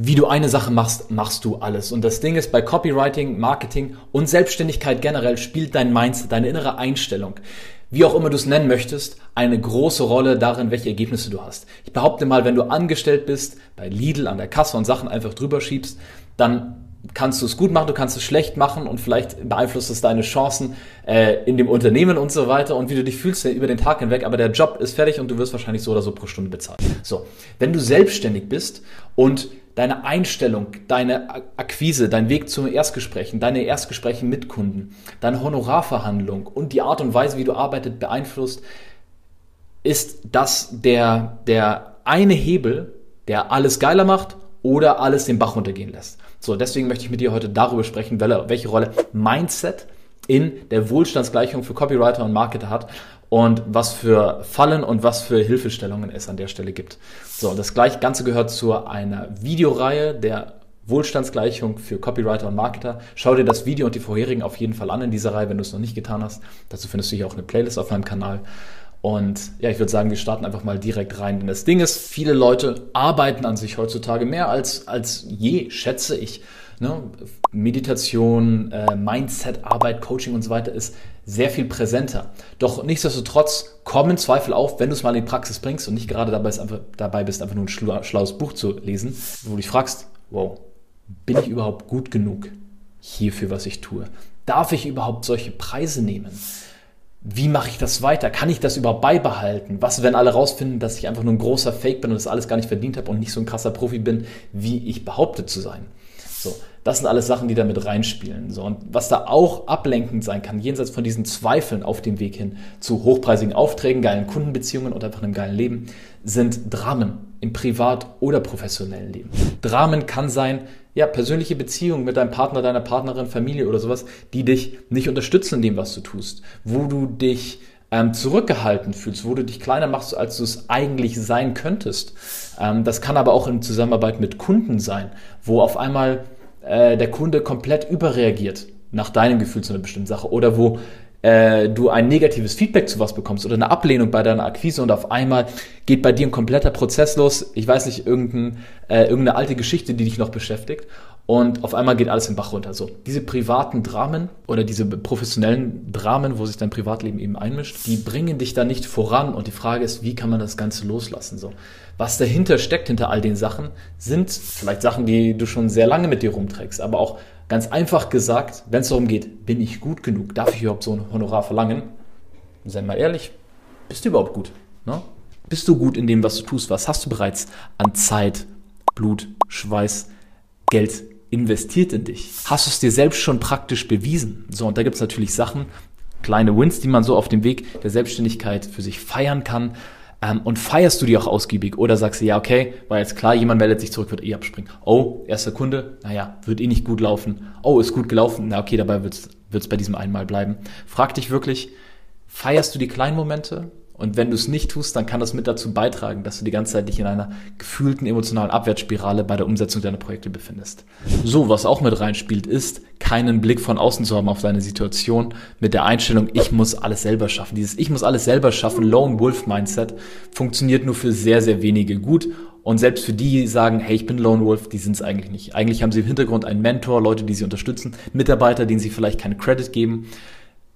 wie du eine Sache machst, machst du alles. Und das Ding ist, bei Copywriting, Marketing und Selbstständigkeit generell spielt dein Mindset, deine innere Einstellung, wie auch immer du es nennen möchtest, eine große Rolle darin, welche Ergebnisse du hast. Ich behaupte mal, wenn du angestellt bist, bei Lidl an der Kasse und Sachen einfach drüber schiebst, dann kannst du es gut machen, du kannst es schlecht machen und vielleicht beeinflusst es deine Chancen äh, in dem Unternehmen und so weiter und wie du dich fühlst über den Tag hinweg, aber der Job ist fertig und du wirst wahrscheinlich so oder so pro Stunde bezahlt. So, wenn du selbstständig bist und deine Einstellung, deine Akquise, dein Weg zum Erstgesprächen, deine Erstgespräche mit Kunden, deine Honorarverhandlung und die Art und Weise, wie du arbeitest, beeinflusst, ist das der, der eine Hebel, der alles geiler macht oder alles den Bach runtergehen lässt. So, deswegen möchte ich mit dir heute darüber sprechen, welche Rolle Mindset in der Wohlstandsgleichung für Copywriter und Marketer hat und was für Fallen und was für Hilfestellungen es an der Stelle gibt. So, das gleiche Ganze gehört zu einer Videoreihe der Wohlstandsgleichung für Copywriter und Marketer. Schau dir das Video und die vorherigen auf jeden Fall an in dieser Reihe, wenn du es noch nicht getan hast. Dazu findest du hier auch eine Playlist auf meinem Kanal. Und ja, ich würde sagen, wir starten einfach mal direkt rein. Denn das Ding ist, viele Leute arbeiten an sich heutzutage mehr als, als je, schätze ich. Ne? Meditation, äh, Mindset, Arbeit, Coaching und so weiter ist sehr viel präsenter. Doch nichtsdestotrotz kommen Zweifel auf, wenn du es mal in die Praxis bringst und nicht gerade dabei, einfach, dabei bist, einfach nur ein schlaues Buch zu lesen, wo du dich fragst, wow, bin ich überhaupt gut genug hierfür, was ich tue? Darf ich überhaupt solche Preise nehmen? Wie mache ich das weiter? Kann ich das überhaupt beibehalten? Was, wenn alle rausfinden, dass ich einfach nur ein großer Fake bin und das alles gar nicht verdient habe und nicht so ein krasser Profi bin, wie ich behaupte zu sein? So, das sind alles Sachen, die da mit reinspielen. So, und was da auch ablenkend sein kann, jenseits von diesen Zweifeln auf dem Weg hin zu hochpreisigen Aufträgen, geilen Kundenbeziehungen und einfach einem geilen Leben, sind Dramen im privat- oder professionellen Leben. Dramen kann sein, ja, persönliche Beziehungen mit deinem Partner, deiner Partnerin, Familie oder sowas, die dich nicht unterstützen in dem, was du tust, wo du dich ähm, zurückgehalten fühlst, wo du dich kleiner machst, als du es eigentlich sein könntest. Ähm, das kann aber auch in Zusammenarbeit mit Kunden sein, wo auf einmal äh, der Kunde komplett überreagiert nach deinem Gefühl zu einer bestimmten Sache oder wo äh, du ein negatives Feedback zu was bekommst oder eine Ablehnung bei deiner Akquise und auf einmal geht bei dir ein kompletter Prozess los, ich weiß nicht, irgendein, äh, irgendeine alte Geschichte, die dich noch beschäftigt und auf einmal geht alles im Bach runter. So, diese privaten Dramen oder diese professionellen Dramen, wo sich dein Privatleben eben einmischt, die bringen dich da nicht voran und die Frage ist, wie kann man das Ganze loslassen? So, was dahinter steckt hinter all den Sachen, sind vielleicht Sachen, die du schon sehr lange mit dir rumträgst, aber auch Ganz einfach gesagt, wenn es darum geht, bin ich gut genug, darf ich überhaupt so ein Honorar verlangen? Sei mal ehrlich, bist du überhaupt gut? Ne? Bist du gut in dem, was du tust? Was hast du bereits an Zeit, Blut, Schweiß, Geld investiert in dich? Hast du es dir selbst schon praktisch bewiesen? So, und da gibt es natürlich Sachen, kleine Wins, die man so auf dem Weg der Selbstständigkeit für sich feiern kann, ähm, und feierst du die auch ausgiebig oder sagst du, ja, okay, war jetzt klar, jemand meldet sich zurück, wird eh abspringen. Oh, erster Kunde, naja, wird eh nicht gut laufen. Oh, ist gut gelaufen, na okay, dabei wird es bei diesem einmal bleiben. Frag dich wirklich, feierst du die kleinen Momente und wenn du es nicht tust, dann kann das mit dazu beitragen, dass du die ganze Zeit dich in einer gefühlten emotionalen Abwärtsspirale bei der Umsetzung deiner Projekte befindest. So, was auch mit reinspielt, ist, keinen Blick von außen zu haben auf deine Situation mit der Einstellung, ich muss alles selber schaffen. Dieses Ich muss alles selber schaffen, Lone Wolf Mindset, funktioniert nur für sehr, sehr wenige gut. Und selbst für die, die sagen, hey, ich bin Lone Wolf, die sind es eigentlich nicht. Eigentlich haben sie im Hintergrund einen Mentor, Leute, die sie unterstützen, Mitarbeiter, denen sie vielleicht keinen Credit geben.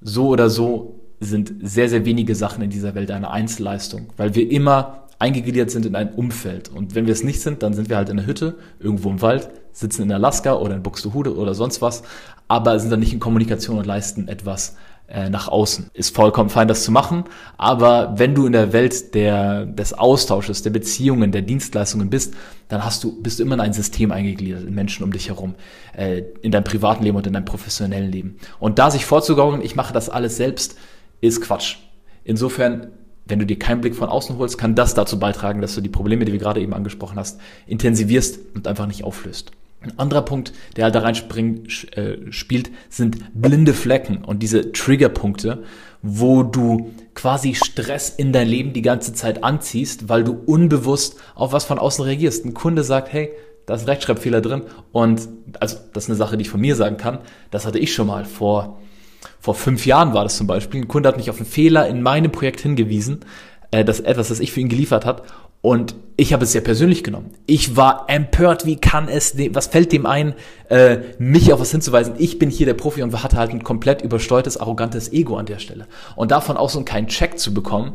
So oder so sind sehr, sehr wenige Sachen in dieser Welt eine Einzelleistung, weil wir immer eingegliedert sind in ein Umfeld. Und wenn wir es nicht sind, dann sind wir halt in der Hütte, irgendwo im Wald, sitzen in Alaska oder in Buxtehude oder sonst was, aber sind dann nicht in Kommunikation und leisten etwas äh, nach außen. Ist vollkommen fein, das zu machen, aber wenn du in der Welt der, des Austausches, der Beziehungen, der Dienstleistungen bist, dann hast du, bist du immer in ein System eingegliedert, in Menschen um dich herum, äh, in deinem privaten Leben und in deinem professionellen Leben. Und da sich vorzugaukeln, ich mache das alles selbst, ist Quatsch. Insofern, wenn du dir keinen Blick von außen holst, kann das dazu beitragen, dass du die Probleme, die wir gerade eben angesprochen hast, intensivierst und einfach nicht auflöst. Ein anderer Punkt, der halt da reinspringt, äh, spielt, sind blinde Flecken und diese Triggerpunkte, wo du quasi Stress in dein Leben die ganze Zeit anziehst, weil du unbewusst auf was von außen reagierst. Ein Kunde sagt, hey, da ist ein Rechtschreibfehler drin und also das ist eine Sache, die ich von mir sagen kann. Das hatte ich schon mal vor vor fünf Jahren war das zum Beispiel. Ein Kunde hat mich auf einen Fehler in meinem Projekt hingewiesen, äh, das etwas, das ich für ihn geliefert hat. Und ich habe es sehr persönlich genommen. Ich war empört, wie kann es, was fällt dem ein, äh, mich auf was hinzuweisen? Ich bin hier der Profi und hatte halt ein komplett übersteuertes, arrogantes Ego an der Stelle. Und davon auch so keinen Check zu bekommen,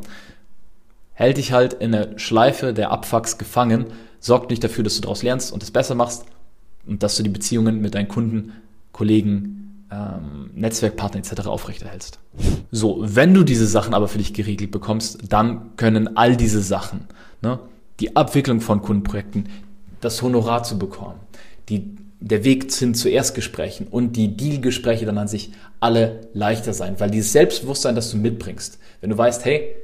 hält dich halt in der Schleife der Abfucks gefangen, sorgt nicht dafür, dass du daraus lernst und es besser machst und dass du die Beziehungen mit deinen Kunden, Kollegen, ähm, Netzwerkpartner etc. aufrechterhältst. So, wenn du diese Sachen aber für dich geregelt bekommst, dann können all diese Sachen, ne, die Abwicklung von Kundenprojekten, das Honorar zu bekommen, die, der Weg hin zu Erstgesprächen und die Dealgespräche dann an sich alle leichter sein, weil dieses Selbstbewusstsein, das du mitbringst, wenn du weißt, hey,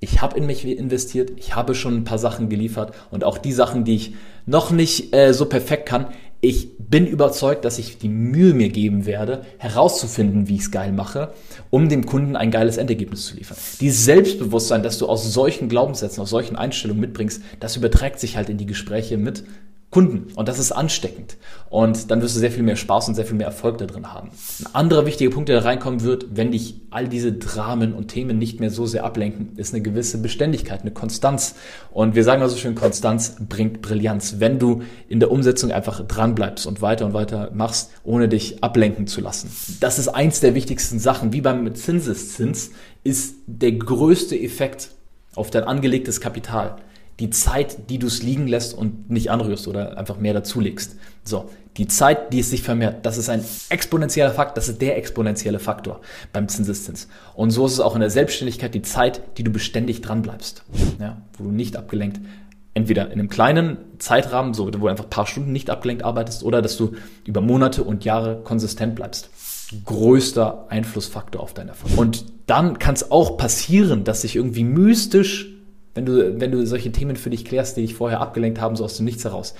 ich habe in mich investiert, ich habe schon ein paar Sachen geliefert und auch die Sachen, die ich noch nicht äh, so perfekt kann, ich bin überzeugt, dass ich die Mühe mir geben werde, herauszufinden, wie ich es geil mache, um dem Kunden ein geiles Endergebnis zu liefern. Dieses Selbstbewusstsein, das du aus solchen Glaubenssätzen, aus solchen Einstellungen mitbringst, das überträgt sich halt in die Gespräche mit Kunden. Und das ist ansteckend. Und dann wirst du sehr viel mehr Spaß und sehr viel mehr Erfolg da drin haben. Ein anderer wichtiger Punkt, der da reinkommen wird, wenn dich all diese Dramen und Themen nicht mehr so sehr ablenken, ist eine gewisse Beständigkeit, eine Konstanz. Und wir sagen also schön, Konstanz bringt Brillanz. Wenn du in der Umsetzung einfach dranbleibst und weiter und weiter machst, ohne dich ablenken zu lassen. Das ist eins der wichtigsten Sachen. Wie beim Zinseszins ist der größte Effekt auf dein angelegtes Kapital die Zeit, die du es liegen lässt und nicht anrührst oder einfach mehr dazulegst. So, die Zeit, die es sich vermehrt, das ist ein exponentieller Fakt, das ist der exponentielle Faktor beim Zinseszins. Und so ist es auch in der Selbstständigkeit die Zeit, die du beständig dran bleibst, ja, wo du nicht abgelenkt entweder in einem kleinen Zeitrahmen, so wo du einfach ein paar Stunden nicht abgelenkt arbeitest, oder dass du über Monate und Jahre konsistent bleibst. Größter Einflussfaktor auf deinen Erfolg. Und dann kann es auch passieren, dass sich irgendwie mystisch wenn du, wenn du solche Themen für dich klärst, die dich vorher abgelenkt haben, so aus dem Nichts heraus,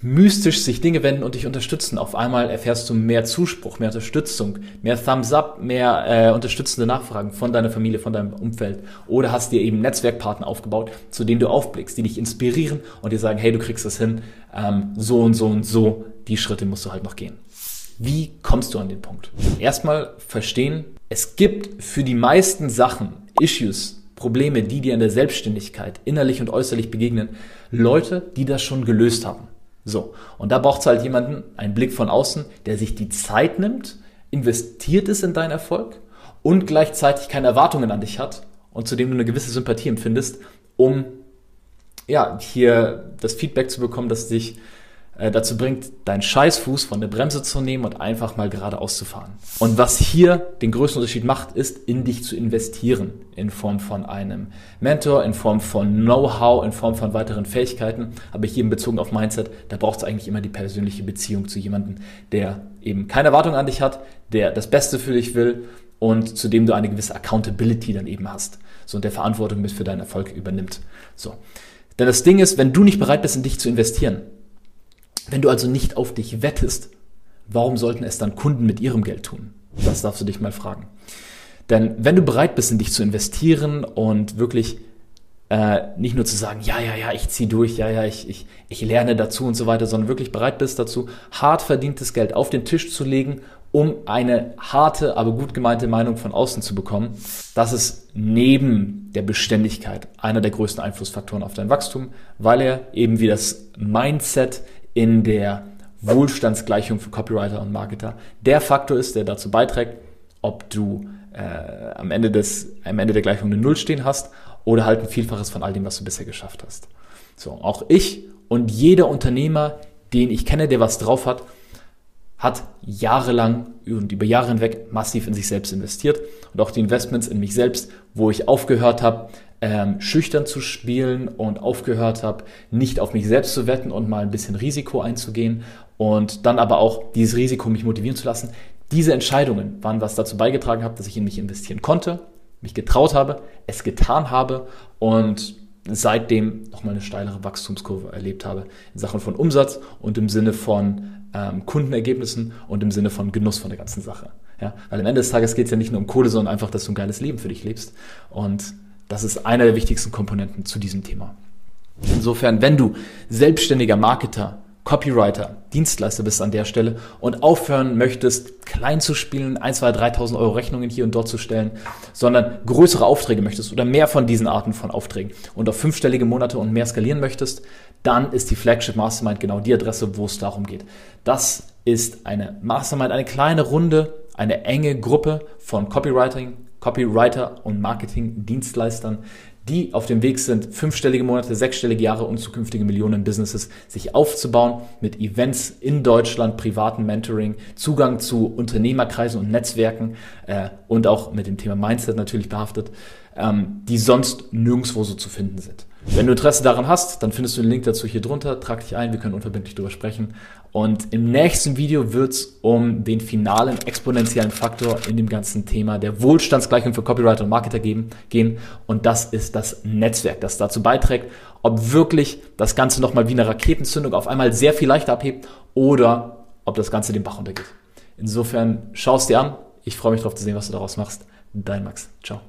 mystisch sich Dinge wenden und dich unterstützen. Auf einmal erfährst du mehr Zuspruch, mehr Unterstützung, mehr Thumbs up, mehr äh, unterstützende Nachfragen von deiner Familie, von deinem Umfeld. Oder hast dir eben Netzwerkpartner aufgebaut, zu denen du aufblickst, die dich inspirieren und dir sagen, hey, du kriegst das hin, ähm, so und so und so, die Schritte musst du halt noch gehen. Wie kommst du an den Punkt? Erstmal verstehen, es gibt für die meisten Sachen, Issues, Probleme, die dir in der Selbstständigkeit innerlich und äußerlich begegnen, Leute, die das schon gelöst haben. So, und da braucht es halt jemanden, einen Blick von außen, der sich die Zeit nimmt, investiert ist in deinen Erfolg und gleichzeitig keine Erwartungen an dich hat und zu dem du eine gewisse Sympathie empfindest, um ja, hier das Feedback zu bekommen, das dich äh, dazu bringt, deinen Scheißfuß von der Bremse zu nehmen und einfach mal geradeaus zu fahren. Und was hier den größten Unterschied macht, ist, in dich zu investieren. In Form von einem Mentor, in Form von Know-how, in Form von weiteren Fähigkeiten. Aber hier in Bezug auf Mindset, da braucht es eigentlich immer die persönliche Beziehung zu jemandem, der eben keine Erwartung an dich hat, der das Beste für dich will und zu dem du eine gewisse Accountability dann eben hast. So und der Verantwortung mit für deinen Erfolg übernimmt. So. Denn das Ding ist, wenn du nicht bereit bist, in dich zu investieren, wenn du also nicht auf dich wettest, warum sollten es dann Kunden mit ihrem Geld tun? Das darfst du dich mal fragen. Denn wenn du bereit bist, in dich zu investieren und wirklich äh, nicht nur zu sagen, ja, ja, ja, ich ziehe durch, ja, ja, ich, ich, ich lerne dazu und so weiter, sondern wirklich bereit bist dazu, hart verdientes Geld auf den Tisch zu legen, um eine harte, aber gut gemeinte Meinung von außen zu bekommen, das ist neben der Beständigkeit einer der größten Einflussfaktoren auf dein Wachstum, weil er eben wie das Mindset in der Wohlstandsgleichung für Copywriter und Marketer der Faktor ist, der dazu beiträgt, ob du äh, am, Ende des, am Ende der Gleichung eine Null stehen hast oder halt ein Vielfaches von all dem, was du bisher geschafft hast. So, auch ich und jeder Unternehmer, den ich kenne, der was drauf hat, hat jahrelang und über Jahre hinweg massiv in sich selbst investiert und auch die Investments in mich selbst, wo ich aufgehört habe, ähm, schüchtern zu spielen und aufgehört habe, nicht auf mich selbst zu wetten und mal ein bisschen Risiko einzugehen und dann aber auch dieses Risiko mich motivieren zu lassen. Diese Entscheidungen waren, was dazu beigetragen hat, dass ich in mich investieren konnte, mich getraut habe, es getan habe und seitdem nochmal eine steilere Wachstumskurve erlebt habe in Sachen von Umsatz und im Sinne von ähm, Kundenergebnissen und im Sinne von Genuss von der ganzen Sache. Ja, weil am Ende des Tages geht es ja nicht nur um Kohle, sondern einfach, dass du ein geiles Leben für dich lebst. Und das ist einer der wichtigsten Komponenten zu diesem Thema. Insofern, wenn du selbstständiger Marketer, Copywriter, Dienstleister bist an der Stelle und aufhören möchtest, klein zu spielen, 1, 2, 3.000 Euro Rechnungen hier und dort zu stellen, sondern größere Aufträge möchtest oder mehr von diesen Arten von Aufträgen und auf fünfstellige Monate und mehr skalieren möchtest, dann ist die Flagship Mastermind genau die Adresse, wo es darum geht. Das ist eine Mastermind, eine kleine Runde, eine enge Gruppe von Copywriting, Copywriter und Marketing-Dienstleistern, die auf dem Weg sind, fünfstellige Monate, sechsstellige Jahre und zukünftige Millionen Businesses sich aufzubauen mit Events in Deutschland, privaten Mentoring, Zugang zu Unternehmerkreisen und Netzwerken äh, und auch mit dem Thema Mindset natürlich behaftet, ähm, die sonst nirgendwo so zu finden sind. Wenn du Interesse daran hast, dann findest du den Link dazu hier drunter, trag dich ein, wir können unverbindlich darüber sprechen. Und im nächsten Video wird es um den finalen exponentiellen Faktor in dem ganzen Thema der Wohlstandsgleichung für Copywriter und Marketer geben, gehen. Und das ist das Netzwerk, das dazu beiträgt, ob wirklich das Ganze nochmal wie eine Raketenzündung auf einmal sehr viel leichter abhebt oder ob das Ganze den Bach runtergeht. Insofern schau es dir an. Ich freue mich darauf zu sehen, was du daraus machst. Dein Max. Ciao.